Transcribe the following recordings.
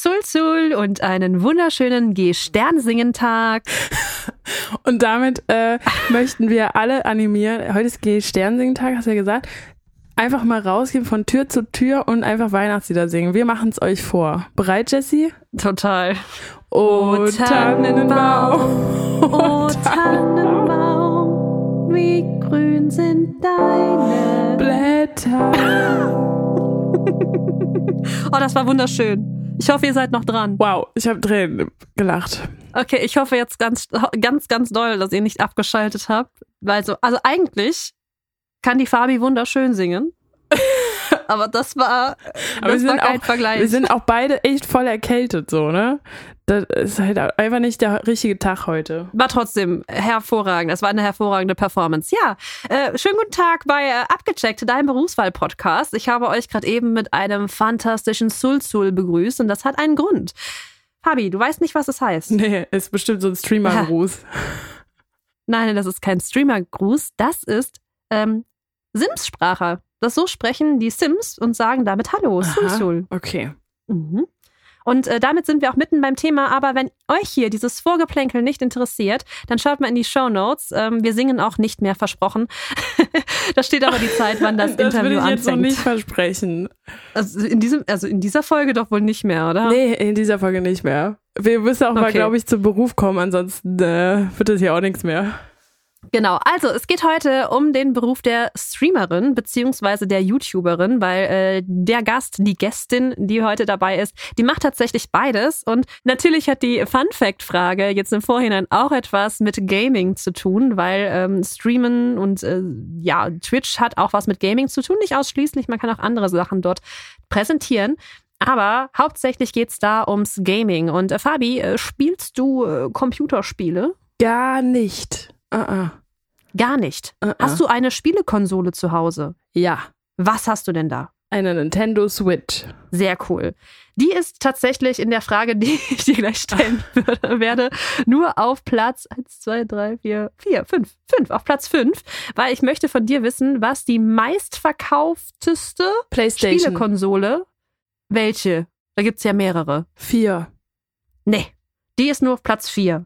Sul Sul und einen wunderschönen G-Sternsingen-Tag. Und damit äh, möchten wir alle animieren. Heute ist G-Sternsingen-Tag, hast du ja gesagt. Einfach mal rausgehen von Tür zu Tür und einfach Weihnachtslieder singen. Wir machen es euch vor. Bereit, Jessie? Total. Oh, Tannenbaum. Oh, Tannenbaum. Wie grün sind deine Blätter. Oh, das war wunderschön. Ich hoffe, ihr seid noch dran. Wow, ich habe Tränen gelacht. Okay, ich hoffe jetzt ganz, ganz, ganz doll, dass ihr nicht abgeschaltet habt. Weil so, also eigentlich kann die Fabi wunderschön singen. Aber das war, Aber das wir war sind, kein auch, Vergleich. wir sind auch beide echt voll erkältet, so, ne? Das ist halt einfach nicht der richtige Tag heute. war trotzdem hervorragend. Das war eine hervorragende Performance. Ja, äh, schönen guten Tag bei äh, Abgecheckt, deinem Berufswahl-Podcast. Ich habe euch gerade eben mit einem fantastischen Sul-Sul begrüßt und das hat einen Grund. Fabi, du weißt nicht, was es heißt. Nee, ist bestimmt so ein Streamer-Gruß. Nein, das ist kein Streamer-Gruß. Das ist ähm, Sims-Sprache. Das so sprechen die Sims und sagen damit Hallo, Sul Aha, Sul. Okay. Mhm. Und äh, damit sind wir auch mitten beim Thema. Aber wenn euch hier dieses Vorgeplänkel nicht interessiert, dann schaut mal in die Show Notes. Ähm, wir singen auch nicht mehr, versprochen. da steht aber die Zeit, wann das, Das will Interview ich jetzt noch anfängt. nicht versprechen. Also in, diesem, also in dieser Folge doch wohl nicht mehr, oder? Nee, in dieser Folge nicht mehr. Wir müssen auch mal, Okay. glaube ich, zum Beruf kommen, ansonsten äh, wird das hier auch nichts mehr. Genau, also es geht heute um den Beruf der Streamerin beziehungsweise der YouTuberin, weil äh, der Gast, die Gästin, die heute dabei ist, die macht tatsächlich beides. Und natürlich hat die Fun-Fact-Frage jetzt im Vorhinein auch etwas mit Gaming zu tun, weil ähm, Streamen und äh, ja, Twitch hat auch was mit Gaming zu tun, nicht ausschließlich, man kann auch andere Sachen dort präsentieren. Aber hauptsächlich geht's da ums Gaming. Und äh, Fabi, äh, spielst du äh, Computerspiele? Gar nicht. Uh -uh. Gar nicht. Uh. Hast du eine Spielekonsole zu Hause? Ja, Was hast du denn da? eine Nintendo Switch. Sehr cool. Die ist tatsächlich in der Frage, die ich dir gleich stellen würde, werde, nur auf Platz 1, 2, 3, 4, 4, 5, 5, auf Platz 5, weil ich möchte von dir wissen, was die meistverkaufteste PlayStation Spielekonsole, welche? Da gibt's ja mehrere. 4. Nee, die ist nur auf Platz 4.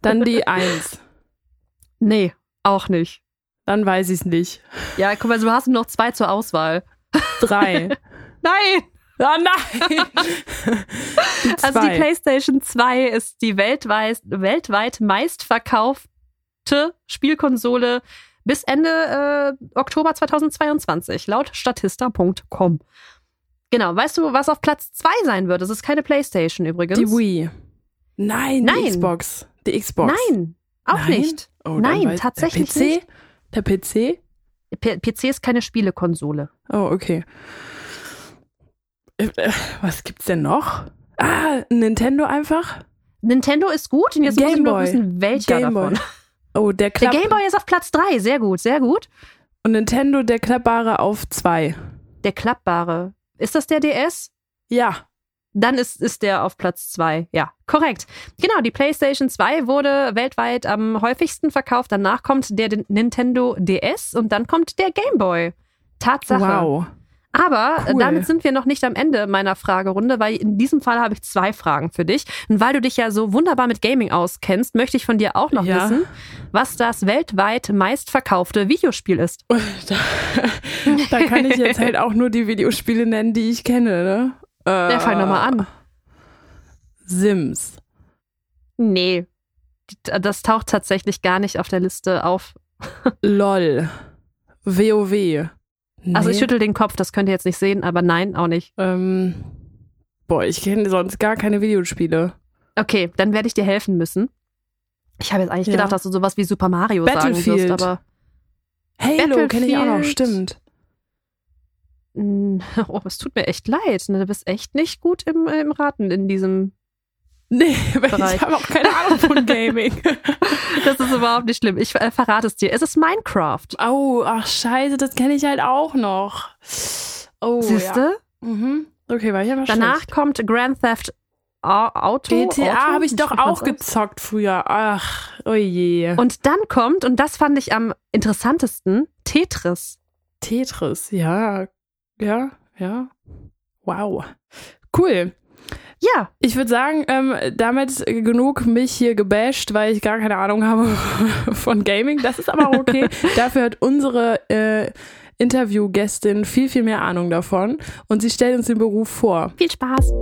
Dann die 1. Nee, auch nicht. Dann weiß ich es nicht. Ja, guck mal, du hast nur noch zwei zur Auswahl. 3. Nein! oh nein! die Also die. PlayStation 2 ist die weltweit, weltweit meistverkaufte Spielkonsole bis Ende äh, Oktober 2022, laut statista.com. Genau, weißt du, was auf Platz 2 sein wird? Es ist keine PlayStation übrigens. Die Wii. Nein, Nein. die Xbox. Die Xbox. Nein, auch Nein? nicht. Oh, Nein, tatsächlich der PC? nicht. Der PC? P PC ist keine Spielekonsole. Oh, okay. Äh, äh, Was gibt's denn noch? Ah, Nintendo einfach? Nintendo ist gut und jetzt muss ich Game nur Boy. wissen, welcher Game Boy. davon. Oh, der Der Klapp Game Boy ist auf Platz 3, sehr gut, sehr gut. und Nintendo der klappbare auf zwei. Der klappbare. Ist das der DS? Ja. Dann ist, ist der auf Platz zwei. Ja, korrekt. Genau, die PlayStation 2 wurde weltweit am häufigsten verkauft. Danach kommt der Nintendo DS und dann kommt der Game Boy. Tatsache. Wow. Aber äh, Cool. damit sind wir noch nicht am Ende meiner Fragerunde, weil in diesem Fall habe ich zwei Fragen für dich. Und weil du dich ja so wunderbar mit Gaming auskennst, möchte ich von dir auch noch Ja. wissen, was das weltweit meistverkaufte Videospiel ist. Da, da kann ich jetzt halt auch nur die Videospiele nennen, die ich kenne, ne? Äh, Ja, fang doch mal an. Sims. Nee. Das taucht tatsächlich gar nicht auf der Liste auf. LOL. WoW. Nee. Also ich schüttel den Kopf, das könnt ihr jetzt nicht sehen, aber nein, auch nicht. ähm, Boah, ich kenne sonst gar keine Videospiele. Okay, dann werde ich dir helfen müssen. Ich habe jetzt eigentlich Ja. gedacht, dass du sowas wie Super Mario sagen wirst, aber Halo kenne ich auch noch, stimmt. Oh, es tut mir echt leid. ne? Du bist echt nicht gut im, im Raten in diesem. Nee, weil Bereich. ich habe auch keine Ahnung von Gaming. Das ist überhaupt nicht schlimm. Ich äh, verrate es dir. Es ist Minecraft. oh, ach scheiße, das kenne ich halt auch noch. Oh, Siehste? ja. Mhm. Okay, war ich aber Danach schlecht. kommt Grand Theft Au- Auto. GTA habe ich doch auch gezockt früher. Ach, oh je. Und dann kommt, und das fand ich am interessantesten, Tetris. Tetris, ja. Ja, ja. Wow. Cool. Ja. Ich würde sagen, ähm, damit genug mich hier gebasht, weil ich gar keine Ahnung habe von Gaming. Das ist aber okay. Dafür hat unsere äh, Interviewgästin viel, viel mehr Ahnung davon und sie stellt uns den Beruf vor. Viel Spaß.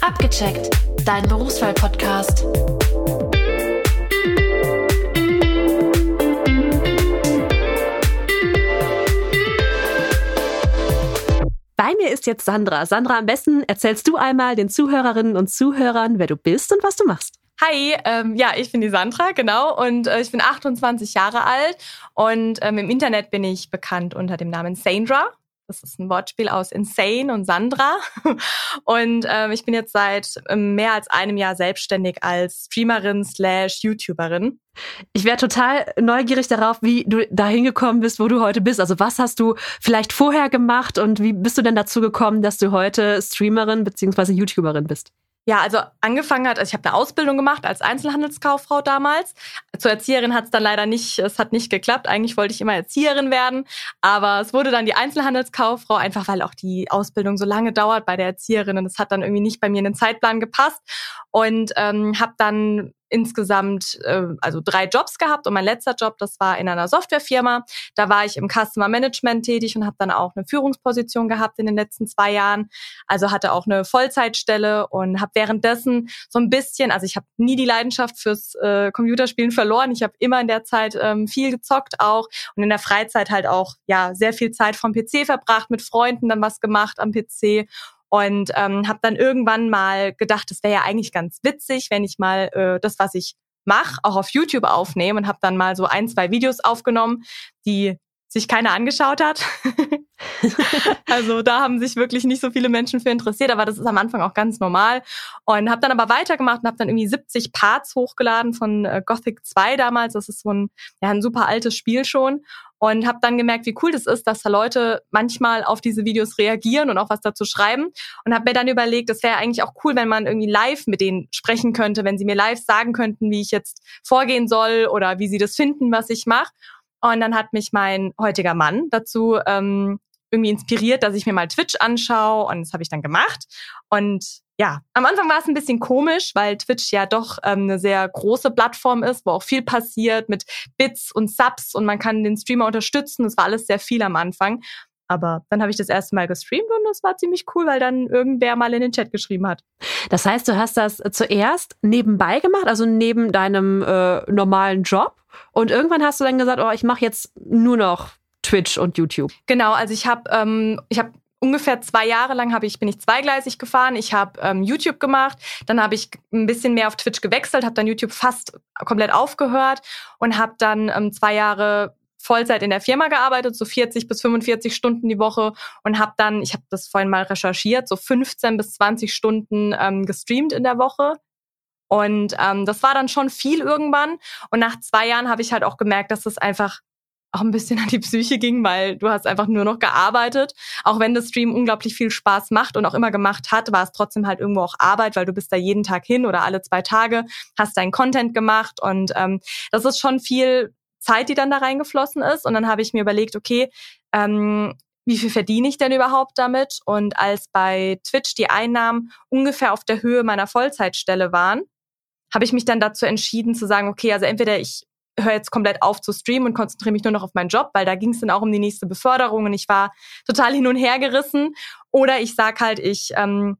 Abgecheckt, dein Berufswahl-Podcast. Ist jetzt Sandra. Sandra, am besten erzählst du einmal den Zuhörerinnen und Zuhörern, wer du bist und was du machst. Hi, ähm, ja, ich bin die Sandra, genau, und äh, ich bin 28 Jahre alt und ähm, im Internet bin ich bekannt unter dem Namen Sandra. Das ist ein Wortspiel aus Insane und Sandra. Und ähm, ich bin jetzt seit ähm, mehr als einem Jahr selbstständig als Streamerin slash YouTuberin. Ich wäre total neugierig darauf, wie du dahin gekommen bist, wo du heute bist. Also was hast du vielleicht vorher gemacht und wie bist du denn dazu gekommen, dass du heute Streamerin beziehungsweise YouTuberin bist? Ja, also angefangen hat, also ich habe eine Ausbildung gemacht als Einzelhandelskauffrau damals. Zur Erzieherin hat es dann leider nicht, es hat nicht geklappt. Eigentlich wollte ich immer Erzieherin werden, aber es wurde dann die Einzelhandelskauffrau, einfach weil auch die Ausbildung so lange dauert bei der Erzieherin und es hat dann irgendwie nicht bei mir in den Zeitplan gepasst und ähm, habe dann insgesamt äh, also drei Jobs gehabt und mein letzter Job, das war in einer Softwarefirma. Da war ich im Customer Management tätig und habe dann auch eine Führungsposition gehabt in den letzten zwei Jahren. Also hatte auch eine Vollzeitstelle und habe währenddessen so ein bisschen, also ich habe nie die Leidenschaft fürs äh, Computerspielen verloren. Ich habe immer in der Zeit ähm, viel gezockt auch und in der Freizeit halt auch ja sehr viel Zeit vom PC verbracht, mit Freunden dann was gemacht am PC und ähm, habe dann irgendwann mal gedacht, es wäre ja eigentlich ganz witzig, wenn ich mal äh, das, was ich mache, auch auf YouTube aufnehme und habe dann mal so ein, zwei Videos aufgenommen, die sich keiner angeschaut hat. also da haben sich wirklich nicht so viele Menschen für interessiert, aber das ist am Anfang auch ganz normal. Und habe dann aber weitergemacht und habe dann irgendwie 70 Parts hochgeladen von äh, Gothic 2 damals. Das ist so ein, ja, ein super altes Spiel schon und habe dann gemerkt, wie cool das ist, dass da Leute manchmal auf diese Videos reagieren und auch was dazu schreiben und habe mir dann überlegt, das wäre eigentlich auch cool, wenn man irgendwie live mit denen sprechen könnte, wenn sie mir live sagen könnten, wie ich jetzt vorgehen soll oder wie sie das finden, was ich mache. Und dann hat mich mein heutiger Mann dazu ähm, irgendwie inspiriert, dass ich mir mal Twitch anschaue und das habe ich dann gemacht und ja, am Anfang war es ein bisschen komisch, weil Twitch ja doch ähm, eine sehr große Plattform ist, wo auch viel passiert mit Bits und Subs und man kann den Streamer unterstützen. Das war alles sehr viel am Anfang. Aber dann habe ich das erste Mal gestreamt und das war ziemlich cool, weil dann irgendwer mal in den Chat geschrieben hat. Das heißt, du hast das zuerst nebenbei gemacht, also neben deinem äh, normalen Job. Und irgendwann hast du dann gesagt, oh, ich mache jetzt nur noch Twitch und YouTube. Genau, also ich habe ähm, ich habe ungefähr zwei Jahre lang habe ich, bin ich zweigleisig gefahren. Ich habe ähm, YouTube gemacht, dann habe ich ein bisschen mehr auf Twitch gewechselt, habe dann YouTube fast komplett aufgehört und habe dann ähm, zwei Jahre Vollzeit in der Firma gearbeitet, so 40 bis 45 Stunden die Woche und habe dann, ich habe das vorhin mal recherchiert, so 15 bis 20 Stunden ähm, gestreamt in der Woche. Und ähm, das war dann schon viel irgendwann. Und nach zwei Jahren habe ich halt auch gemerkt, dass das einfach auch ein bisschen an die Psyche ging, weil du hast einfach nur noch gearbeitet. Auch wenn das Stream unglaublich viel Spaß macht und auch immer gemacht hat, war es trotzdem halt irgendwo auch Arbeit, weil du bist da jeden Tag hin oder alle zwei Tage, hast deinen Content gemacht und ähm, das ist schon viel Zeit, die dann da reingeflossen ist. Und dann habe ich mir überlegt, okay, ähm, wie viel verdiene ich denn überhaupt damit? Und als bei Twitch die Einnahmen ungefähr auf der Höhe meiner Vollzeitstelle waren, habe ich mich dann dazu entschieden zu sagen, okay, also entweder ich höre jetzt komplett auf zu streamen und konzentriere mich nur noch auf meinen Job, weil da ging es dann auch um die nächste Beförderung und ich war total hin und her gerissen. Oder ich sag halt, ich ähm,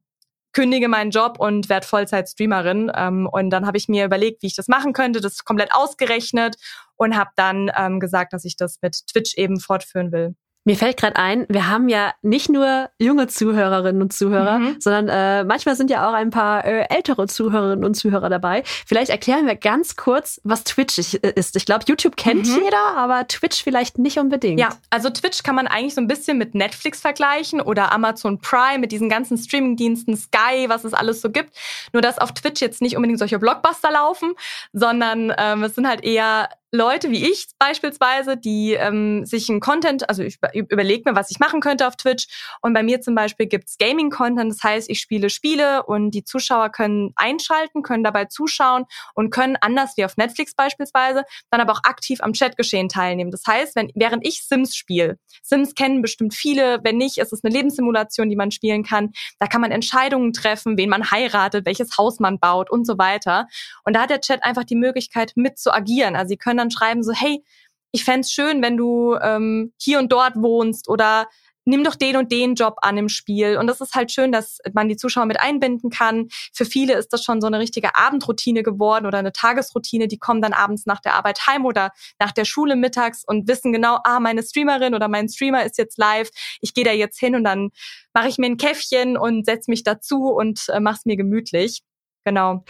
kündige meinen Job und werde Vollzeit-Streamerin. Ähm, und dann habe ich mir überlegt, wie ich das machen könnte, das komplett ausgerechnet und habe dann ähm, gesagt, dass ich das mit Twitch eben fortführen will. Mir fällt gerade ein, wir haben ja nicht nur junge Zuhörerinnen und Zuhörer, mhm. sondern äh, manchmal sind ja auch ein paar äh, ältere Zuhörerinnen und Zuhörer dabei. Vielleicht erklären wir ganz kurz, was Twitch ist. Ich glaube, YouTube kennt mhm. jeder, aber Twitch vielleicht nicht unbedingt. Ja, also Twitch kann man eigentlich so ein bisschen mit Netflix vergleichen oder Amazon Prime mit diesen ganzen Streamingdiensten, Sky, was es alles so gibt. Nur dass auf Twitch jetzt nicht unbedingt solche Blockbuster laufen, sondern ähm, es sind halt eher Leute wie ich beispielsweise, die ähm, sich ein Content, also ich überlege mir, was ich machen könnte auf Twitch. Und bei mir zum Beispiel gibt's Gaming-Content, das heißt, ich spiele Spiele und die Zuschauer können einschalten, können dabei zuschauen und können anders wie auf Netflix beispielsweise dann aber auch aktiv am Chatgeschehen teilnehmen. Das heißt, wenn, während ich Sims spiele, Sims kennen bestimmt viele, wenn nicht, ist es eine Lebenssimulation, die man spielen kann. Da kann man Entscheidungen treffen, wen man heiratet, welches Haus man baut und so weiter. Und da hat der Chat einfach die Möglichkeit mit zu agieren. Also sie können dann schreiben so, hey, ich fände schön, wenn du ähm, hier und dort wohnst oder nimm doch den und den Job an im Spiel. Und das ist halt schön, dass man die Zuschauer mit einbinden kann. Für viele ist das schon so eine richtige Abendroutine geworden oder eine Tagesroutine. Die kommen dann abends nach der Arbeit heim oder nach der Schule mittags und wissen genau, ah, meine Streamerin oder mein Streamer ist jetzt live. Ich gehe da jetzt hin und dann mache ich mir ein Käffchen und setze mich dazu und äh, mache es mir gemütlich. Genau.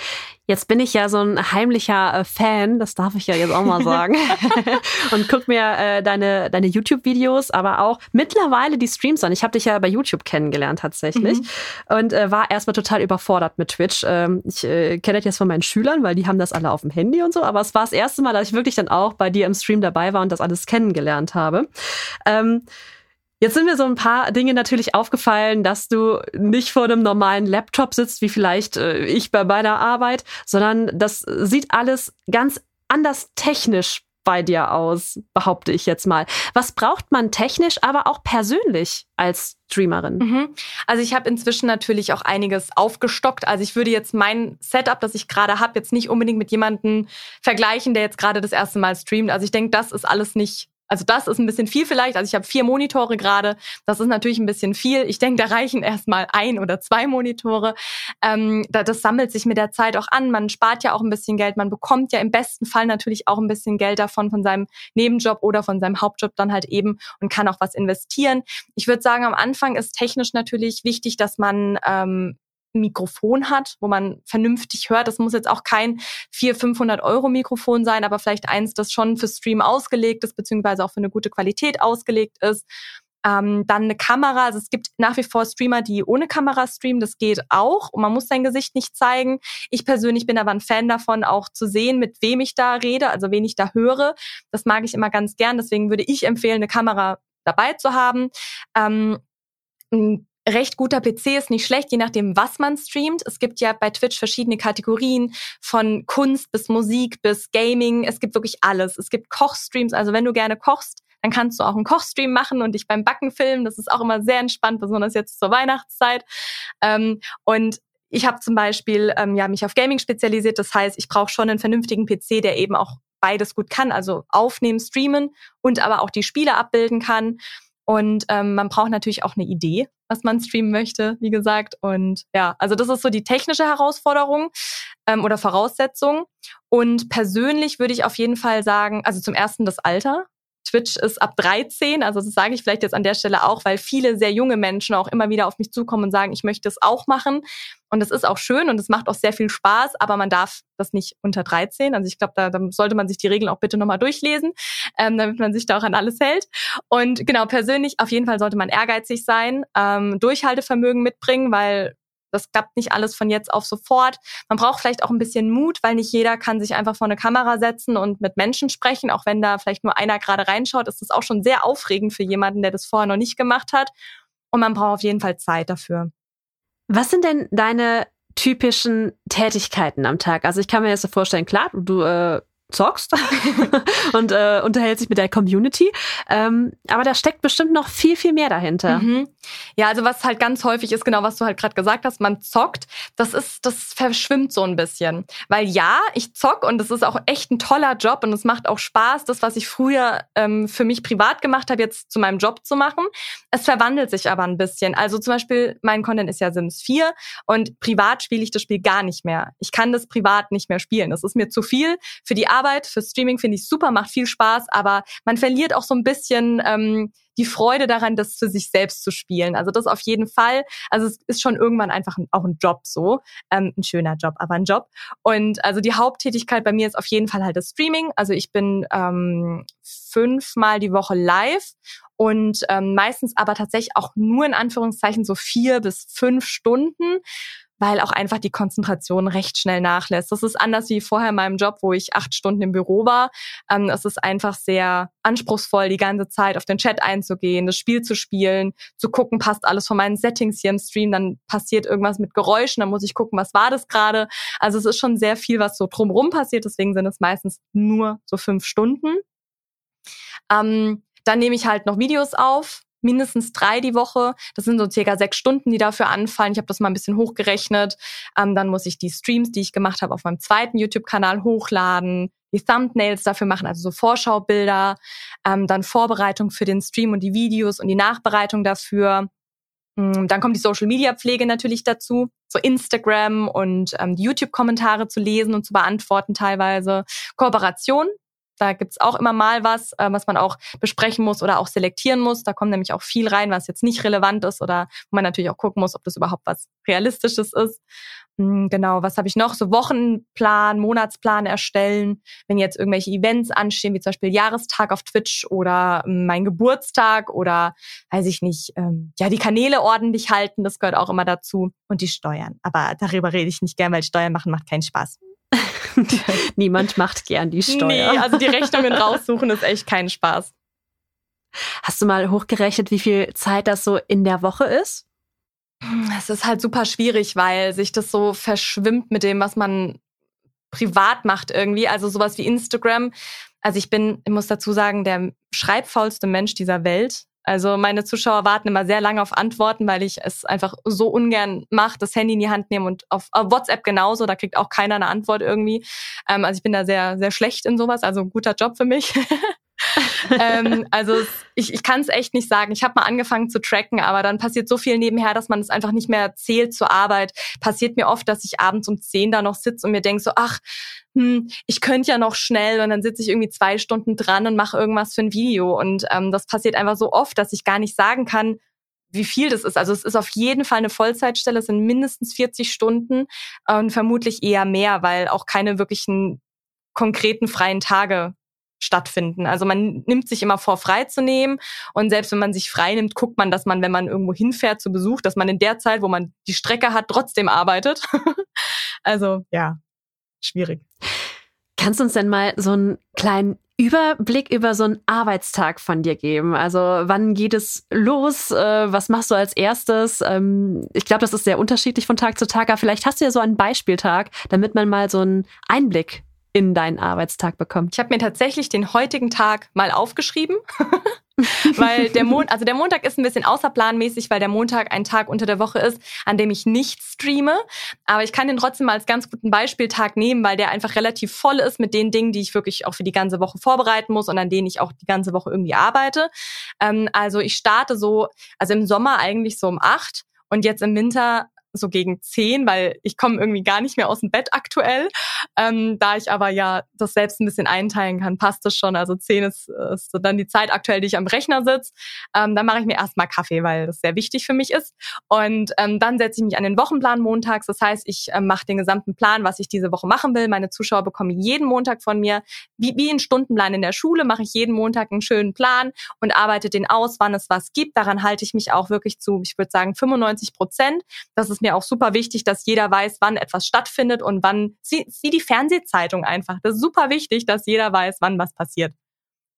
Jetzt bin ich ja so ein heimlicher äh, Fan, das darf ich ja jetzt auch mal sagen. und guck mir äh, deine, deine YouTube-Videos, aber auch mittlerweile die Streams an. Ich habe dich ja bei YouTube kennengelernt tatsächlich mhm. und äh, war erstmal total überfordert mit Twitch. Ähm, ich äh, kenne das jetzt von meinen Schülern, weil die haben das alle auf dem Handy und so, aber es war das erste Mal, dass ich wirklich dann auch bei dir im Stream dabei war und das alles kennengelernt habe. Ähm, Jetzt sind mir so ein paar Dinge natürlich aufgefallen, dass du nicht vor einem normalen Laptop sitzt, wie vielleicht äh, ich bei meiner Arbeit, sondern das sieht alles ganz anders technisch bei dir aus, behaupte ich jetzt mal. Was braucht man technisch, aber auch persönlich als Streamerin? Mhm. Also ich habe inzwischen natürlich auch einiges aufgestockt. Also ich würde jetzt mein Setup, das ich gerade habe, jetzt nicht unbedingt mit jemandem vergleichen, der jetzt gerade das erste Mal streamt. Also ich denke, das ist alles nicht also das ist ein bisschen viel vielleicht. Also ich habe vier Monitore gerade. Das ist natürlich ein bisschen viel. Ich denke, da reichen erstmal ein oder zwei Monitore. Ähm, das sammelt sich mit der Zeit auch an. Man spart ja auch ein bisschen Geld. Man bekommt ja im besten Fall natürlich auch ein bisschen Geld davon von seinem Nebenjob oder von seinem Hauptjob dann halt eben und kann auch was investieren. Ich würde sagen, am Anfang ist technisch natürlich wichtig, dass man ähm, Mikrofon hat, wo man vernünftig hört. Das muss jetzt auch kein 400, 500 Euro Mikrofon sein, aber vielleicht eins, das schon für Stream ausgelegt ist, beziehungsweise auch für eine gute Qualität ausgelegt ist. Ähm, dann eine Kamera. Also es gibt nach wie vor Streamer, die ohne Kamera streamen. Das geht auch. Und man muss sein Gesicht nicht zeigen. Ich persönlich bin aber ein Fan davon, auch zu sehen, mit wem ich da rede, also wen ich da höre. Das mag ich immer ganz gern. Deswegen würde ich empfehlen, eine Kamera dabei zu haben. Ähm, recht guter PC ist nicht schlecht, je nachdem, was man streamt. Es gibt ja bei Twitch verschiedene Kategorien von Kunst bis Musik bis Gaming. Es gibt wirklich alles. Es gibt Kochstreams. Also wenn du gerne kochst, dann kannst du auch einen Kochstream machen und dich beim Backen filmen. Das ist auch immer sehr entspannt, besonders jetzt zur Weihnachtszeit. Ähm, und ich habe zum Beispiel ähm, ja mich auf Gaming spezialisiert. Das heißt, ich brauche schon einen vernünftigen PC, der eben auch beides gut kann, also aufnehmen, streamen und aber auch die Spiele abbilden kann. Und ähm, man braucht natürlich auch eine Idee, was man streamen möchte, wie gesagt. Und ja, also das ist so die technische Herausforderung ähm, oder Voraussetzung. Und persönlich würde ich auf jeden Fall sagen, also zum ersten das Alter. Twitch ist ab 13, also das sage ich vielleicht jetzt an der Stelle auch, weil viele sehr junge Menschen auch immer wieder auf mich zukommen und sagen, ich möchte es auch machen. Und das ist auch schön und es macht auch sehr viel Spaß, aber man darf das nicht unter 13. Also ich glaube, da, da sollte man sich die Regeln auch bitte nochmal durchlesen, ähm, damit man sich da auch an alles hält. Und genau, persönlich, auf jeden Fall sollte man ehrgeizig sein, ähm, Durchhaltevermögen mitbringen, weil das klappt nicht alles von jetzt auf sofort. Man braucht vielleicht auch ein bisschen Mut, weil nicht jeder kann sich einfach vor eine Kamera setzen und mit Menschen sprechen. Auch wenn da vielleicht nur einer gerade reinschaut, ist das auch schon sehr aufregend für jemanden, der das vorher noch nicht gemacht hat. Und man braucht auf jeden Fall Zeit dafür. Was sind denn deine typischen Tätigkeiten am Tag? Also ich kann mir jetzt so vorstellen, klar, du äh, zockst und äh, unterhältst dich mit der Community. Ähm, aber da steckt bestimmt noch viel, viel mehr dahinter. Mhm. Ja, also was halt ganz häufig ist, genau was du halt gerade gesagt hast, man zockt, das ist, das verschwimmt so ein bisschen. Weil ja, ich zock und es ist auch echt ein toller Job und es macht auch Spaß, das, was ich früher ähm, für mich privat gemacht habe, jetzt zu meinem Job zu machen. Es verwandelt sich aber ein bisschen. Also zum Beispiel, mein Content ist ja Sims 4 und privat spiele ich das Spiel gar nicht mehr. Ich kann das privat nicht mehr spielen. Das ist mir zu viel für die Arbeit Arbeit. Für Streaming finde ich super, macht viel Spaß, aber man verliert auch so ein bisschen ähm, die Freude daran, das für sich selbst zu spielen. Also das auf jeden Fall. Also es ist schon irgendwann einfach ein, auch ein Job so. Ähm, ein schöner Job, aber ein Job. Und also die Haupttätigkeit bei mir ist auf jeden Fall halt das Streaming. Also ich bin ähm, fünfmal die Woche live und ähm, meistens aber tatsächlich auch nur in Anführungszeichen so vier bis fünf Stunden weil auch einfach die Konzentration recht schnell nachlässt. Das ist anders wie vorher in meinem Job, wo ich acht Stunden im Büro war. Ähm, es ist einfach sehr anspruchsvoll, die ganze Zeit auf den Chat einzugehen, das Spiel zu spielen, zu gucken, passt alles von meinen Settings hier im Stream, dann passiert irgendwas mit Geräuschen, dann muss ich gucken, was war das gerade. Also es ist schon sehr viel, was so drumherum passiert, deswegen sind es meistens nur so fünf Stunden. Ähm, dann nehme ich halt noch Videos auf, mindestens drei die Woche. Das sind so circa sechs Stunden, die dafür anfallen. Ich habe das mal ein bisschen hochgerechnet. Ähm, dann muss ich die Streams, die ich gemacht habe, auf meinem zweiten YouTube-Kanal hochladen, die Thumbnails dafür machen, also so Vorschaubilder, ähm, dann Vorbereitung für den Stream und die Videos und die Nachbereitung dafür. Mm, dann kommt die Social-Media-Pflege natürlich dazu, so Instagram und ähm, die YouTube-Kommentare zu lesen und zu beantworten teilweise. Kooperation, da gibt's auch immer mal was, äh, was man auch besprechen muss oder auch selektieren muss. Da kommt nämlich auch viel rein, was jetzt nicht relevant ist oder wo man natürlich auch gucken muss, ob das überhaupt was Realistisches ist. Hm, genau, was habe ich noch? So Wochenplan, Monatsplan erstellen. Wenn jetzt irgendwelche Events anstehen, wie zum Beispiel Jahrestag auf Twitch oder hm, mein Geburtstag oder weiß ich nicht, ähm, ja, die Kanäle ordentlich halten, das gehört auch immer dazu. Und die Steuern. Aber darüber rede ich nicht gern, weil Steuern machen macht keinen Spaß. Niemand macht gern die Steuer. Nee, also die Rechnungen raussuchen ist echt kein Spaß. Hast du mal hochgerechnet, wie viel Zeit das so in der Woche ist? Es ist halt super schwierig, weil sich das so verschwimmt mit dem, was man privat macht irgendwie. Also sowas wie Instagram. Also ich bin, ich muss dazu sagen, der schreibfaulste Mensch dieser Welt. Also meine Zuschauer warten immer sehr lange auf Antworten, weil ich es einfach so ungern mache, das Handy in die Hand nehmen und auf, auf WhatsApp genauso, da kriegt auch keiner eine Antwort irgendwie. Ähm, also ich bin da sehr, sehr schlecht in sowas, also guter Job für mich. ähm, also ich, ich kann es echt nicht sagen. Ich habe mal angefangen zu tracken, aber dann passiert so viel nebenher, dass man es einfach nicht mehr zählt zur Arbeit. Passiert mir oft, dass ich abends um zehn da noch sitze und mir denke so, ach, hm, ich könnte ja noch schnell und dann sitze ich irgendwie zwei Stunden dran und mache irgendwas für ein Video. Und ähm, das passiert einfach so oft, dass ich gar nicht sagen kann, wie viel das ist. Also es ist auf jeden Fall eine Vollzeitstelle, es sind mindestens 40 Stunden und vermutlich eher mehr, weil auch keine wirklichen konkreten freien Tage stattfinden. Also man nimmt sich immer vor, frei zu nehmen. Und selbst wenn man sich frei nimmt, guckt man, dass man, wenn man irgendwo hinfährt zu Besuch, dass man in der Zeit, wo man die Strecke hat, trotzdem arbeitet. also ja, schwierig. Kannst du uns denn mal so einen kleinen Überblick über so einen Arbeitstag von dir geben? Also wann geht es los? Äh, was machst du als erstes? Ähm, ich glaube, das ist sehr unterschiedlich von Tag zu Tag, aber vielleicht hast du ja so einen Beispieltag, damit man mal so einen Einblick in deinen Arbeitstag bekommt? Ich habe mir tatsächlich den heutigen Tag mal aufgeschrieben, weil der Mond, also der Montag ist ein bisschen außerplanmäßig, weil der Montag ein Tag unter der Woche ist, an dem ich nicht streame. Aber ich kann den trotzdem mal als ganz guten Beispieltag nehmen, weil der einfach relativ voll ist mit den Dingen, die ich wirklich auch für die ganze Woche vorbereiten muss und an denen ich auch die ganze Woche irgendwie arbeite. Ähm, also ich starte so, also im Sommer eigentlich so um acht und jetzt im Winter so gegen zehn, weil ich komme irgendwie gar nicht mehr aus dem Bett aktuell. Ähm, da ich aber ja das selbst ein bisschen einteilen kann, passt es schon. Also zehn ist, ist dann die Zeit aktuell, die ich am Rechner sitze. Ähm, dann mache ich mir erstmal Kaffee, weil das sehr wichtig für mich ist. Und ähm, dann setze ich mich an den Wochenplan montags. Das heißt, ich ähm, mache den gesamten Plan, was ich diese Woche machen will. Meine Zuschauer bekommen jeden Montag von mir, wie, wie ein Stundenplan in der Schule, mache ich jeden Montag einen schönen Plan und arbeite den aus, wann es was gibt. Daran halte ich mich auch wirklich zu, ich würde sagen, 95 Prozent. Das ist mir auch super wichtig, dass jeder weiß, wann etwas stattfindet und wann, sieh, sieh die Fernsehzeitung einfach. Das ist super wichtig, dass jeder weiß, wann was passiert.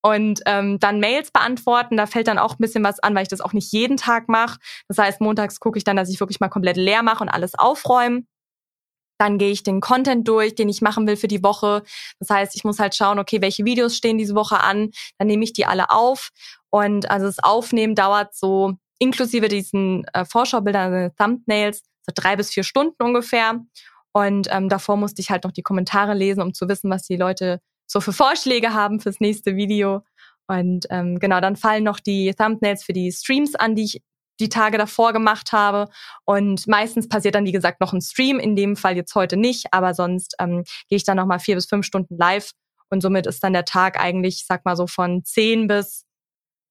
Und ähm, dann Mails beantworten, da fällt dann auch ein bisschen was an, weil ich das auch nicht jeden Tag mache. Das heißt, montags gucke ich dann, dass ich wirklich mal komplett leer mache und alles aufräume. Dann gehe ich den Content durch, den ich machen will für die Woche. Das heißt, ich muss halt schauen, okay, welche Videos stehen diese Woche an. Dann nehme ich die alle auf. Und also das Aufnehmen dauert so inklusive diesen äh, Vorschaubildern, also Thumbnails, so drei bis vier Stunden ungefähr. Und ähm, davor musste ich halt noch die Kommentare lesen, um zu wissen, was die Leute so für Vorschläge haben fürs nächste Video. Und ähm, genau, dann fallen noch die Thumbnails für die Streams an, die ich die Tage davor gemacht habe. Und meistens passiert dann, wie gesagt, noch ein Stream, in dem Fall jetzt heute nicht, aber sonst ähm, gehe ich dann nochmal vier bis fünf Stunden live. Und somit ist dann der Tag eigentlich, ich sag mal so, von zehn bis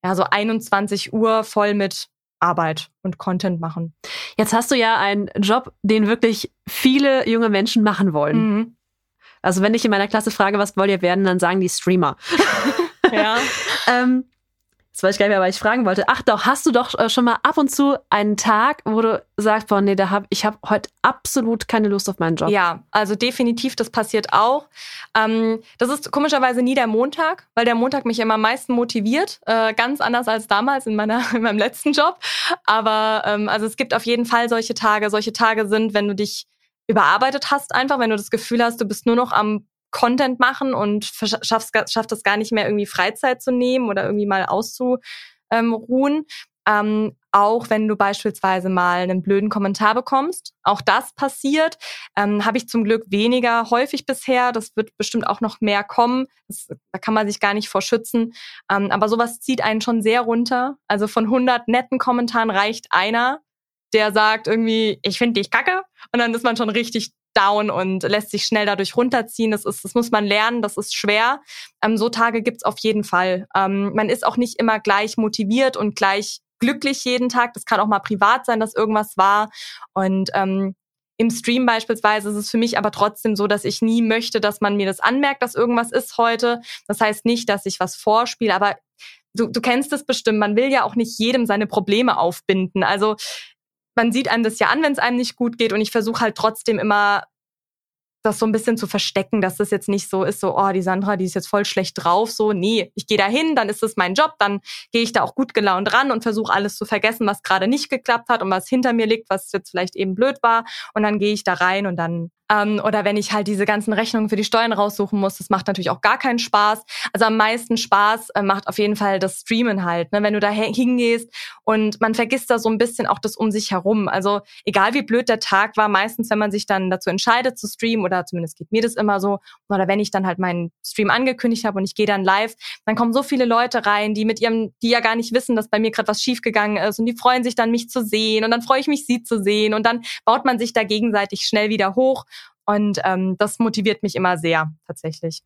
ja, so 21 Uhr voll mit Arbeit und Content machen. Jetzt hast du ja einen Job, den wirklich viele junge Menschen machen wollen. Mhm. Also wenn ich in meiner Klasse frage, was wollt ihr werden, dann sagen die Streamer. ja. ähm, Jetzt weiß ich gar nicht mehr, was ich fragen wollte. Ach doch, hast du doch äh, schon mal ab und zu einen Tag, wo du sagst, boah, nee, da hab, ich habe heute absolut keine Lust auf meinen Job. Ja, also definitiv, das passiert auch. Ähm, das ist komischerweise nie der Montag, weil der Montag mich immer am meisten motiviert. Äh, ganz anders als damals in, meiner, in meinem letzten Job. Aber ähm, also es gibt auf jeden Fall solche Tage. Solche Tage sind, wenn du dich überarbeitet hast, einfach, wenn du das Gefühl hast, du bist nur noch am Content machen und schaffst, schafft es gar nicht mehr irgendwie Freizeit zu nehmen oder irgendwie mal auszuruhen. Ähm, auch wenn du beispielsweise mal einen blöden Kommentar bekommst. Auch das passiert. Ähm, Habe ich zum Glück weniger häufig bisher. Das wird bestimmt auch noch mehr kommen. Das, da kann man sich gar nicht vor schützen. Ähm, aber sowas zieht einen schon sehr runter. Also von 100 netten Kommentaren reicht einer, der sagt irgendwie, ich finde dich kacke. Und dann ist man schon richtig down und lässt sich schnell dadurch runterziehen. Das ist, das muss man lernen, das ist schwer. Ähm, so Tage gibt's auf jeden Fall. Ähm, man ist auch nicht immer gleich motiviert und gleich glücklich jeden Tag. Das kann auch mal privat sein, dass irgendwas war. Und ähm, im Stream beispielsweise ist es für mich aber trotzdem so, dass ich nie möchte, dass man mir das anmerkt, dass irgendwas ist heute. Das heißt nicht, dass ich was vorspiele, aber du, du kennst es bestimmt. Man will ja auch nicht jedem seine Probleme aufbinden. Also man sieht einem das ja an, wenn es einem nicht gut geht. Und ich versuche halt trotzdem immer das so ein bisschen zu verstecken, dass das jetzt nicht so ist, so, oh, die Sandra, die ist jetzt voll schlecht drauf, so, nee, ich gehe da hin, dann ist es mein Job, dann gehe ich da auch gut gelaunt ran und versuche alles zu vergessen, was gerade nicht geklappt hat und was hinter mir liegt, was jetzt vielleicht eben blöd war und dann gehe ich da rein und dann ähm, oder wenn ich halt diese ganzen Rechnungen für die Steuern raussuchen muss, das macht natürlich auch gar keinen Spaß. Also am meisten Spaß äh, macht auf jeden Fall das Streamen halt, ne? wenn du da hingehst und man vergisst da so ein bisschen auch das um sich herum. Also egal wie blöd der Tag war, meistens wenn man sich dann dazu entscheidet zu streamen oder zumindest geht mir das immer so, oder wenn ich dann halt meinen Stream angekündigt habe und ich gehe dann live, dann kommen so viele Leute rein, die mit ihrem, die ja gar nicht wissen, dass bei mir gerade was schiefgegangen ist und die freuen sich dann mich zu sehen und dann freue ich mich sie zu sehen und dann baut man sich da gegenseitig schnell wieder hoch und ähm, das motiviert mich immer sehr, tatsächlich.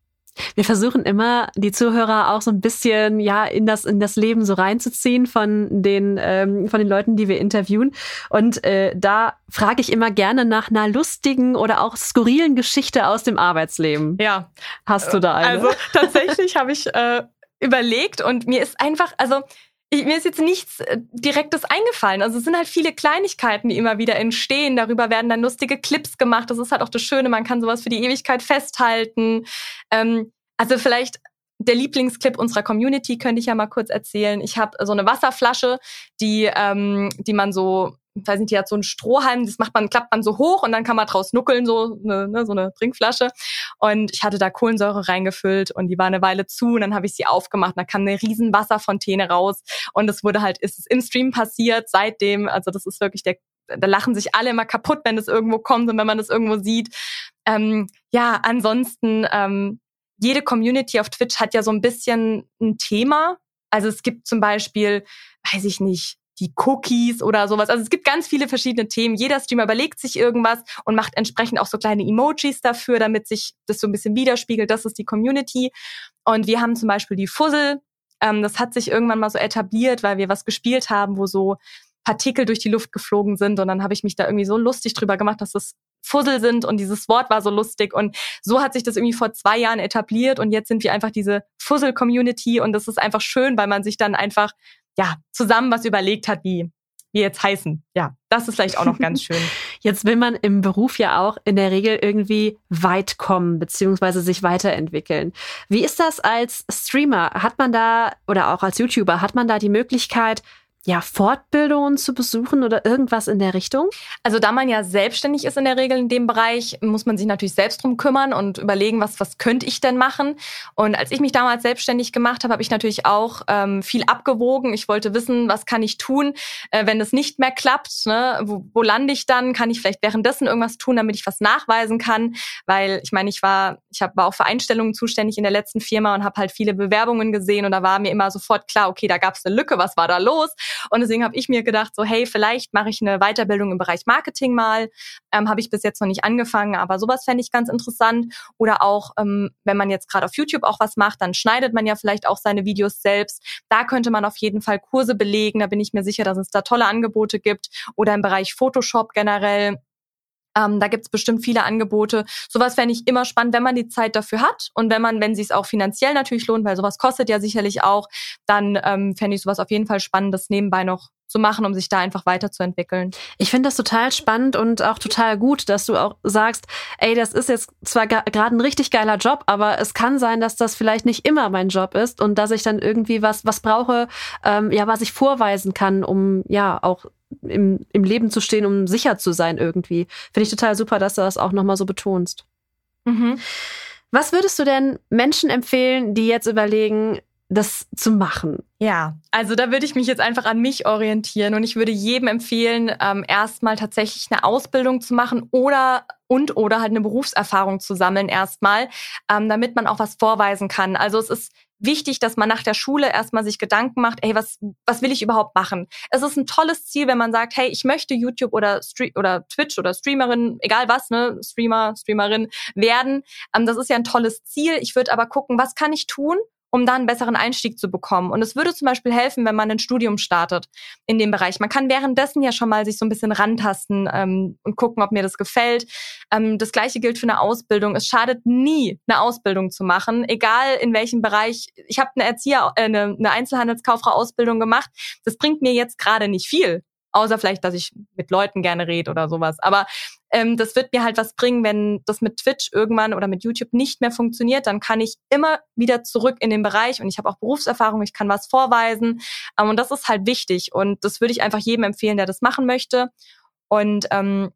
Wir versuchen immer, die Zuhörer auch so ein bisschen ja in das in das Leben so reinzuziehen von den ähm, von den Leuten, die wir interviewen. Und äh, da frage ich immer gerne nach einer lustigen oder auch skurrilen Geschichte aus dem Arbeitsleben. Ja, hast du da eine? Also tatsächlich habe ich äh, überlegt und mir ist einfach, also ich, mir ist jetzt nichts äh, Direktes eingefallen. Also es sind halt viele Kleinigkeiten, die immer wieder entstehen. Darüber werden dann lustige Clips gemacht. Das ist halt auch das Schöne, man kann sowas für die Ewigkeit festhalten. Ähm, also vielleicht der Lieblingsclip unserer Community könnte ich ja mal kurz erzählen. Ich habe so eine Wasserflasche, die, ähm, die man so weiß nicht, die hat so einen Strohhalm, das macht man, klappt man so hoch und dann kann man draus nuckeln, so eine, ne, so eine Trinkflasche. Und ich hatte da Kohlensäure reingefüllt und die war eine Weile zu und dann habe ich sie aufgemacht und da kam eine riesen Wasserfontäne raus und es wurde halt, ist es im Stream passiert seitdem, also das ist wirklich der, da lachen sich alle immer kaputt, wenn das irgendwo kommt und wenn man das irgendwo sieht. Ähm, ja, ansonsten, ähm, jede Community auf Twitch hat ja so ein bisschen ein Thema. Also es gibt zum Beispiel, weiß ich nicht, die Cookies oder sowas. Also es gibt ganz viele verschiedene Themen. Jeder Streamer überlegt sich irgendwas und macht entsprechend auch so kleine Emojis dafür, damit sich das so ein bisschen widerspiegelt. Das ist die Community. Und wir haben zum Beispiel die Fuzzle. Ähm, das hat sich irgendwann mal so etabliert, weil wir was gespielt haben, wo so Partikel durch die Luft geflogen sind. Und dann habe ich mich da irgendwie so lustig drüber gemacht, dass das Fuzzle sind und dieses Wort war so lustig. Und so hat sich das irgendwie vor zwei Jahren etabliert und jetzt sind wir einfach diese Fuzzle-Community und das ist einfach schön, weil man sich dann einfach ja, zusammen was überlegt hat, wie wir jetzt heißen. Ja, das ist vielleicht auch noch ganz schön. Jetzt will man im Beruf ja auch in der Regel irgendwie weit kommen, beziehungsweise sich weiterentwickeln. Wie ist das als Streamer? Hat man da, oder auch als YouTuber, hat man da die Möglichkeit, ja, Fortbildungen zu besuchen oder irgendwas in der Richtung? Also da man ja selbstständig ist in der Regel in dem Bereich, muss man sich natürlich selbst drum kümmern und überlegen, was, was könnte ich denn machen. Und als ich mich damals selbstständig gemacht habe, habe ich natürlich auch ähm, viel abgewogen. Ich wollte wissen, was kann ich tun, äh, wenn es nicht mehr klappt. Ne? Wo, wo lande ich dann? Kann ich vielleicht währenddessen irgendwas tun, damit ich was nachweisen kann? Weil ich meine, ich war, ich hab, war auch für Einstellungen zuständig in der letzten Firma und habe halt viele Bewerbungen gesehen und da war mir immer sofort klar, okay, da gab es eine Lücke, was war da los? Und deswegen habe ich mir gedacht, so hey, vielleicht mache ich eine Weiterbildung im Bereich Marketing mal. Ähm, habe ich bis jetzt noch nicht angefangen, aber sowas fände ich ganz interessant. Oder auch, ähm, wenn man jetzt gerade auf YouTube auch was macht, dann schneidet man ja vielleicht auch seine Videos selbst. Da könnte man auf jeden Fall Kurse belegen. Da bin ich mir sicher, dass es da tolle Angebote gibt. Oder im Bereich Photoshop generell Ähm, da gibt's bestimmt viele Angebote. Sowas fände ich immer spannend, wenn man die Zeit dafür hat und wenn man, wenn sie es auch finanziell natürlich lohnt, weil sowas kostet ja sicherlich auch, dann ähm, fände ich sowas auf jeden Fall spannend, das nebenbei noch zu machen, um sich da einfach weiterzuentwickeln. Ich finde das total spannend und auch total gut, dass du auch sagst, ey, das ist jetzt zwar gerade ein richtig geiler Job, aber es kann sein, dass das vielleicht nicht immer mein Job ist und dass ich dann irgendwie was was brauche, ähm, ja, was ich vorweisen kann, um ja auch im, im Leben zu stehen, um sicher zu sein irgendwie. Finde ich total super, dass du das auch nochmal so betonst. Mhm. Was würdest du denn Menschen empfehlen, die jetzt überlegen, das zu machen? Ja, also da würde ich mich jetzt einfach an mich orientieren und ich würde jedem empfehlen, ähm, erstmal tatsächlich eine Ausbildung zu machen oder und oder halt eine Berufserfahrung zu sammeln erstmal, ähm, damit man auch was vorweisen kann. Also es ist wichtig, dass man nach der Schule erstmal sich Gedanken macht, ey, was, was will ich überhaupt machen? Es ist ein tolles Ziel, wenn man sagt, hey, ich möchte YouTube oder, Stre oder Twitch oder Streamerin, egal was, ne, Streamer, Streamerin werden. Ähm, das ist ja ein tolles Ziel. Ich würde aber gucken, was kann ich tun, um da einen besseren Einstieg zu bekommen. Und es würde zum Beispiel helfen, wenn man ein Studium startet in dem Bereich. Man kann währenddessen ja schon mal sich so ein bisschen rantasten ähm, und gucken, ob mir das gefällt. Ähm, das gleiche gilt für eine Ausbildung. Es schadet nie, eine Ausbildung zu machen, egal in welchem Bereich. Ich habe eine Erzieher, äh, eine, eine Einzelhandelskauffrau-Ausbildung gemacht. Das bringt mir jetzt gerade nicht viel außer vielleicht, dass ich mit Leuten gerne rede oder sowas. Aber ähm, das wird mir halt was bringen, wenn das mit Twitch irgendwann oder mit YouTube nicht mehr funktioniert, dann kann ich immer wieder zurück in den Bereich und ich habe auch Berufserfahrung, ich kann was vorweisen ähm, und das ist halt wichtig und das würde ich einfach jedem empfehlen, der das machen möchte. Und ähm,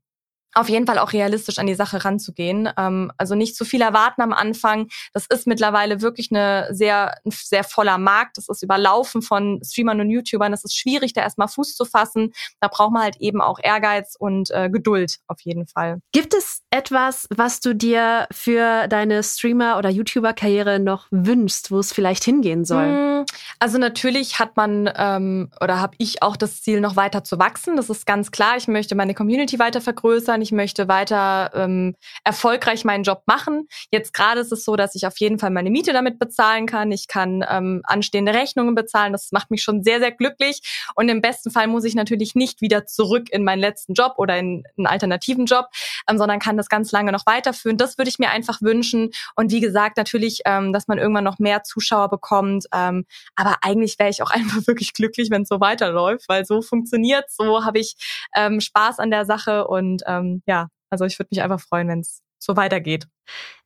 auf jeden Fall auch realistisch an die Sache ranzugehen. Ähm, also nicht zu viel erwarten am Anfang. Das ist mittlerweile wirklich eine sehr, ein sehr voller Markt. Das ist überlaufen von Streamern und YouTubern. Das ist schwierig, da erstmal Fuß zu fassen. Da braucht man halt eben auch Ehrgeiz und äh, Geduld auf jeden Fall. Gibt es etwas, was du dir für deine Streamer- oder YouTuber-Karriere noch wünschst, wo es vielleicht hingehen soll? Hm, also natürlich hat man ähm, oder habe ich auch das Ziel, noch weiter zu wachsen. Das ist ganz klar. Ich möchte meine Community weiter vergrößern kann, ich möchte weiter ähm, erfolgreich meinen Job machen. Jetzt gerade ist es so, dass ich auf jeden Fall meine Miete damit bezahlen kann. Ich kann ähm, anstehende Rechnungen bezahlen. Das macht mich schon sehr, sehr glücklich. Und im besten Fall muss ich natürlich nicht wieder zurück in meinen letzten Job oder in einen alternativen Job, ähm, sondern kann das ganz lange noch weiterführen. Das würde ich mir einfach wünschen. Und wie gesagt, natürlich, ähm, dass man irgendwann noch mehr Zuschauer bekommt. Ähm, aber eigentlich wäre ich auch einfach wirklich glücklich, wenn es so weiterläuft, weil so funktioniert, so habe ich ähm, Spaß an der Sache und ähm, ja, also ich würde mich einfach freuen, wenn es so weitergeht.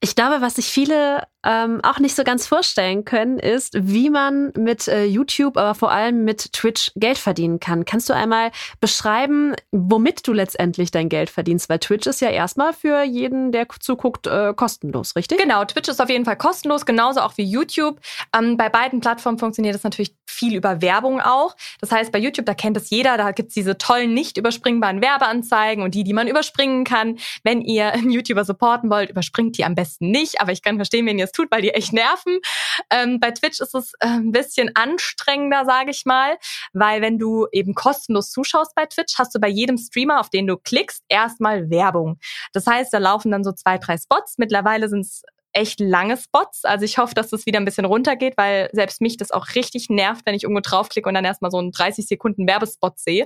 Ich glaube, was sich viele ähm, auch nicht so ganz vorstellen können, ist, wie man mit äh, YouTube, aber vor allem mit Twitch Geld verdienen kann. Kannst du einmal beschreiben, womit du letztendlich dein Geld verdienst? Weil Twitch ist ja erstmal für jeden, der zuguckt, äh, kostenlos, richtig? Genau, Twitch ist auf jeden Fall kostenlos, genauso auch wie YouTube. Ähm, bei beiden Plattformen funktioniert das natürlich viel über Werbung auch. Das heißt, bei YouTube, da kennt es jeder, da gibt's diese tollen, nicht überspringbaren Werbeanzeigen und die, die man überspringen kann. Wenn ihr einen YouTuber supporten wollt, überspringt die am besten nicht, aber ich kann verstehen, wenn ihr es tut, weil die echt nerven. Ähm, bei Twitch ist es äh, ein bisschen anstrengender, sage ich mal, weil wenn du eben kostenlos zuschaust bei Twitch, hast du bei jedem Streamer, auf den du klickst, erstmal Werbung. Das heißt, da laufen dann so zwei, drei Spots. Mittlerweile sind es echt lange Spots. Also ich hoffe, dass das wieder ein bisschen runtergeht, weil selbst mich das auch richtig nervt, wenn ich irgendwo draufklicke und dann erstmal so einen 30 Sekunden Werbespot sehe.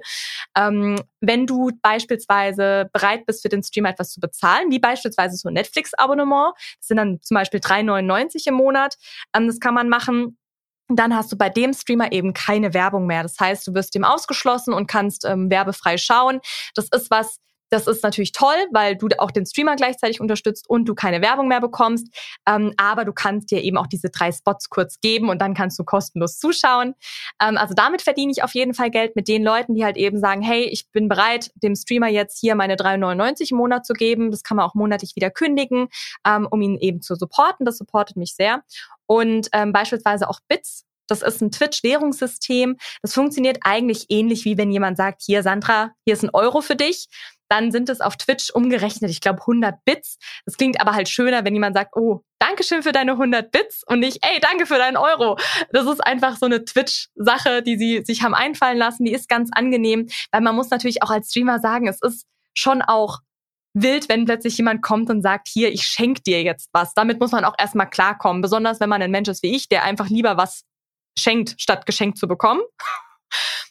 Ähm, wenn du beispielsweise bereit bist, für den Stream etwas zu bezahlen, wie beispielsweise so ein Netflix-Abonnement, das sind dann zum Beispiel 3,99 im Monat, ähm, das kann man machen dann hast du bei dem Streamer eben keine Werbung mehr. Das heißt, du wirst dem ausgeschlossen und kannst ähm, werbefrei schauen. Das ist was, das ist natürlich toll, weil du auch den Streamer gleichzeitig unterstützt und du keine Werbung mehr bekommst. Ähm, aber du kannst dir eben auch diese drei Spots kurz geben und dann kannst du kostenlos zuschauen. Ähm, also damit verdiene ich auf jeden Fall Geld mit den Leuten, die halt eben sagen, hey, ich bin bereit, dem Streamer jetzt hier meine 3,99 im Monat zu geben. Das kann man auch monatlich wieder kündigen, ähm, um ihn eben zu supporten. Das supportet mich sehr. Und ähm, beispielsweise auch Bits das ist ein Twitch-Währungssystem. Das funktioniert eigentlich ähnlich wie wenn jemand sagt, hier Sandra, hier ist ein Euro für dich dann sind es auf Twitch umgerechnet, ich glaube 100 Bits. Das klingt aber halt schöner, wenn jemand sagt, oh, Dankeschön für deine 100 Bits und nicht, ey, danke für deinen Euro. Das ist einfach so eine Twitch-Sache, die sie sich haben einfallen lassen. Die ist ganz angenehm, weil man muss natürlich auch als Streamer sagen, es ist schon auch wild, wenn plötzlich jemand kommt und sagt, hier, ich schenk dir jetzt was. Damit muss man auch erstmal klarkommen, besonders wenn man ein Mensch ist wie ich, der einfach lieber was schenkt, statt geschenkt zu bekommen.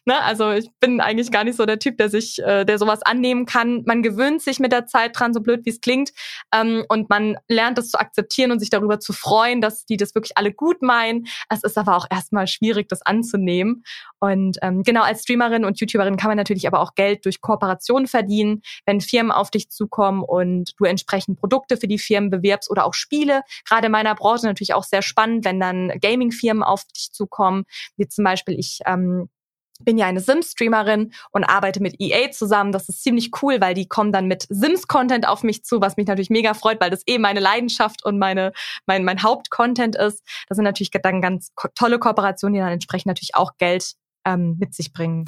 Ne? Also ich bin eigentlich gar nicht so der Typ, der sich, äh, der sowas annehmen kann. Man gewöhnt sich mit der Zeit dran, so blöd wie es klingt, ähm, und man lernt es zu akzeptieren und sich darüber zu freuen, dass die das wirklich alle gut meinen. Es ist aber auch erstmal schwierig, das anzunehmen. Und ähm, genau als Streamerin und YouTuberin kann man natürlich aber auch Geld durch Kooperationen verdienen, wenn Firmen auf dich zukommen und du entsprechend Produkte für die Firmen bewirbst oder auch Spiele. Gerade in meiner Branche natürlich auch sehr spannend, wenn dann Gaming-Firmen auf dich zukommen, wie zum Beispiel ich ähm, bin ja eine Sims-Streamerin und arbeite mit EA zusammen. Das ist ziemlich cool, weil die kommen dann mit Sims-Content auf mich zu, was mich natürlich mega freut, weil das eh meine Leidenschaft und meine, mein, mein Hauptcontent ist. Das sind natürlich dann ganz tolle Kooperationen, die dann entsprechend natürlich auch Geld ähm, mit sich bringen.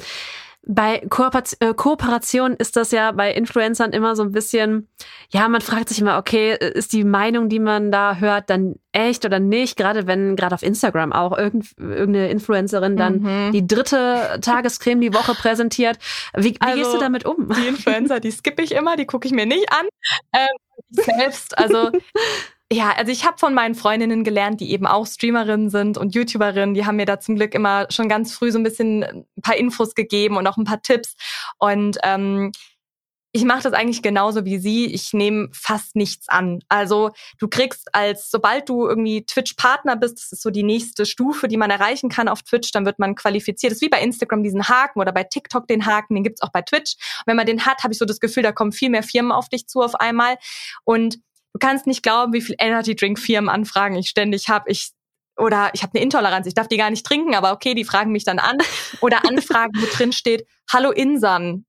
Bei äh, Kooperation ist das ja bei Influencern immer so ein bisschen, ja, man fragt sich immer, okay, ist die Meinung, die man da hört, dann echt oder nicht? Gerade wenn gerade auf Instagram auch irgendeine Influencerin dann mhm. die dritte Tagescreme die Woche präsentiert. Wie, wie also, gehst du damit um? Die Influencer, die skippe ich immer, die gucke ich mir nicht an. Ähm, selbst, also ja, also ich habe von meinen Freundinnen gelernt, die eben auch Streamerinnen sind und YouTuberinnen. Die haben mir da zum Glück immer schon ganz früh so ein bisschen ein paar Infos gegeben und auch ein paar Tipps. Und ähm, ich mache das eigentlich genauso wie sie. Ich nehme fast nichts an. Also du kriegst als, sobald du irgendwie Twitch-Partner bist, das ist so die nächste Stufe, die man erreichen kann auf Twitch, dann wird man qualifiziert. Das ist wie bei Instagram diesen Haken oder bei TikTok den Haken, den gibt's auch bei Twitch. Und wenn man den hat, habe ich so das Gefühl, da kommen viel mehr Firmen auf dich zu auf einmal. Und Du kannst nicht glauben, wie viel Energy Drink Firmen anfragen. Ich ständig habe. Ich oder ich habe eine Intoleranz, ich darf die gar nicht trinken, aber okay, die fragen mich dann an. Oder Anfragen, wo drin steht, hallo Insan,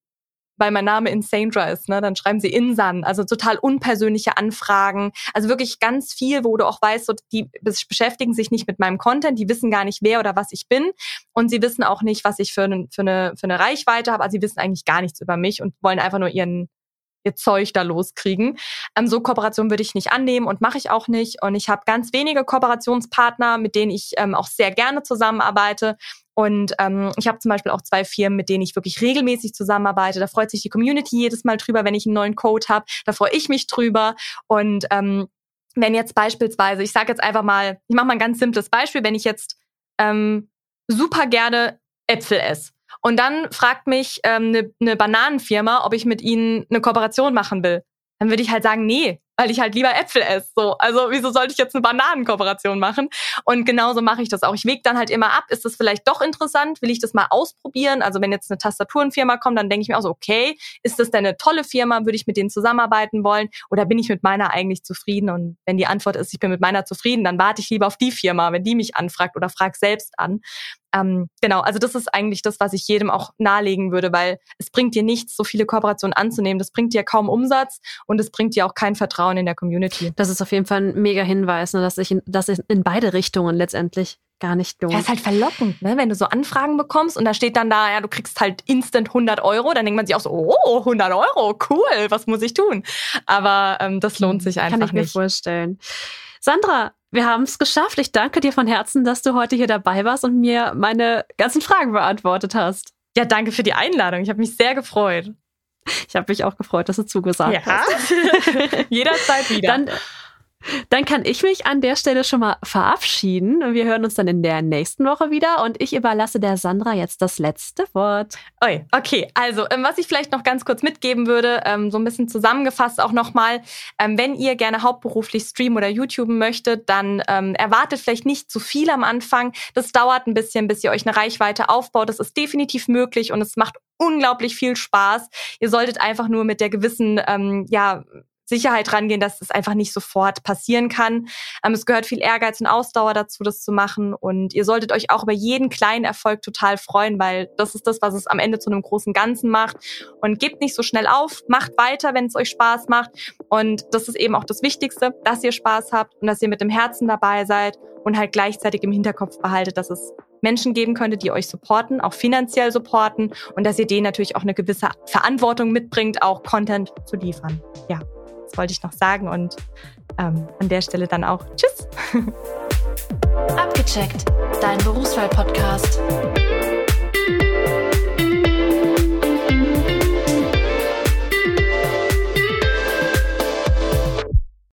weil mein Name Insandra ist, ne, dann schreiben sie Insan, also total unpersönliche Anfragen, also wirklich ganz viel, wo du auch weißt, so, die beschäftigen sich nicht mit meinem Content, die wissen gar nicht, wer oder was ich bin. Und sie wissen auch nicht, was ich für, eine für, eine, für eine Reichweite habe, also sie wissen eigentlich gar nichts über mich und wollen einfach nur ihren ihr Zeug da loskriegen. Ähm, so Kooperation würde ich nicht annehmen und mache ich auch nicht. Und ich habe ganz wenige Kooperationspartner, mit denen ich ähm, auch sehr gerne zusammenarbeite. Und ähm, ich habe zum Beispiel auch zwei Firmen, mit denen ich wirklich regelmäßig zusammenarbeite. Da freut sich die Community jedes Mal drüber, wenn ich einen neuen Code habe. Da freue ich mich drüber. Und ähm, wenn jetzt beispielsweise, ich sage jetzt einfach mal, ich mache mal ein ganz simples Beispiel, wenn ich jetzt ähm, super gerne Äpfel esse und dann fragt mich ähm, eine, eine Bananenfirma, ob ich mit ihnen eine Kooperation machen will. Dann würde ich halt sagen, nee, weil ich halt lieber Äpfel esse. So, also wieso sollte ich jetzt eine Bananenkooperation machen? Und genauso mache ich das auch. Ich wege dann halt immer ab, ist das vielleicht doch interessant? Will ich das mal ausprobieren? Also wenn jetzt eine Tastaturenfirma kommt, dann denke ich mir auch so, okay, ist das denn eine tolle Firma? Würde ich mit denen zusammenarbeiten wollen? Oder bin ich mit meiner eigentlich zufrieden? Und wenn die Antwort ist, ich bin mit meiner zufrieden, dann warte ich lieber auf die Firma, wenn die mich anfragt oder frag selbst an. Ähm, genau, also das ist eigentlich das, was ich jedem auch nahelegen würde, weil es bringt dir nichts, so viele Kooperationen anzunehmen. Das bringt dir kaum Umsatz und es bringt dir auch kein Vertrauen in der Community. Das ist auf jeden Fall ein mega Hinweis, ne, dass ich in, dass ich in beide Richtungen letztendlich gar nicht lohnt. Ja, ist halt verlockend, ne? wenn du so Anfragen bekommst und da steht dann da, ja, du kriegst halt instant 100 Euro, dann denkt man sich auch so, oh, 100 Euro, cool, was muss ich tun? Aber ähm, das lohnt sich einfach nicht. Kann ich nicht. mir vorstellen. Sandra, wir haben es geschafft. Ich danke dir von Herzen, dass du heute hier dabei warst und mir meine ganzen Fragen beantwortet hast. Ja, danke für die Einladung. Ich habe mich sehr gefreut. Ich habe mich auch gefreut, dass du zugesagt ja. hast. Jederzeit wieder. Dann dann kann ich mich an der Stelle schon mal verabschieden. Wir hören uns dann in der nächsten Woche wieder und ich überlasse der Sandra jetzt das letzte Wort. Oi, okay, also ähm, was ich vielleicht noch ganz kurz mitgeben würde, ähm, so ein bisschen zusammengefasst auch nochmal, ähm, wenn ihr gerne hauptberuflich streamen oder YouTuben möchtet, dann erwartet vielleicht nicht zu viel am Anfang. Das dauert ein bisschen, bis ihr euch eine Reichweite aufbaut. Das ist definitiv möglich und es macht unglaublich viel Spaß. Ihr solltet einfach nur mit der gewissen, ja, Sicherheit rangehen, dass es einfach nicht sofort passieren kann. Ähm, es gehört viel Ehrgeiz und Ausdauer dazu, das zu machen. Und ihr solltet euch auch über jeden kleinen Erfolg total freuen, weil das ist das, was es am Ende zu einem großen Ganzen macht. Und gebt nicht so schnell auf, macht weiter, wenn es euch Spaß macht. Und das ist eben auch das Wichtigste, dass ihr Spaß habt und dass ihr mit dem Herzen dabei seid und halt gleichzeitig im Hinterkopf behaltet, dass es Menschen geben könnte, die euch supporten, auch finanziell supporten und dass ihr denen natürlich auch eine gewisse Verantwortung mitbringt, auch Content zu liefern. Ja wollte ich noch sagen und ähm, an der Stelle dann auch Tschüss. Abgecheckt, dein Berufswahl-Podcast.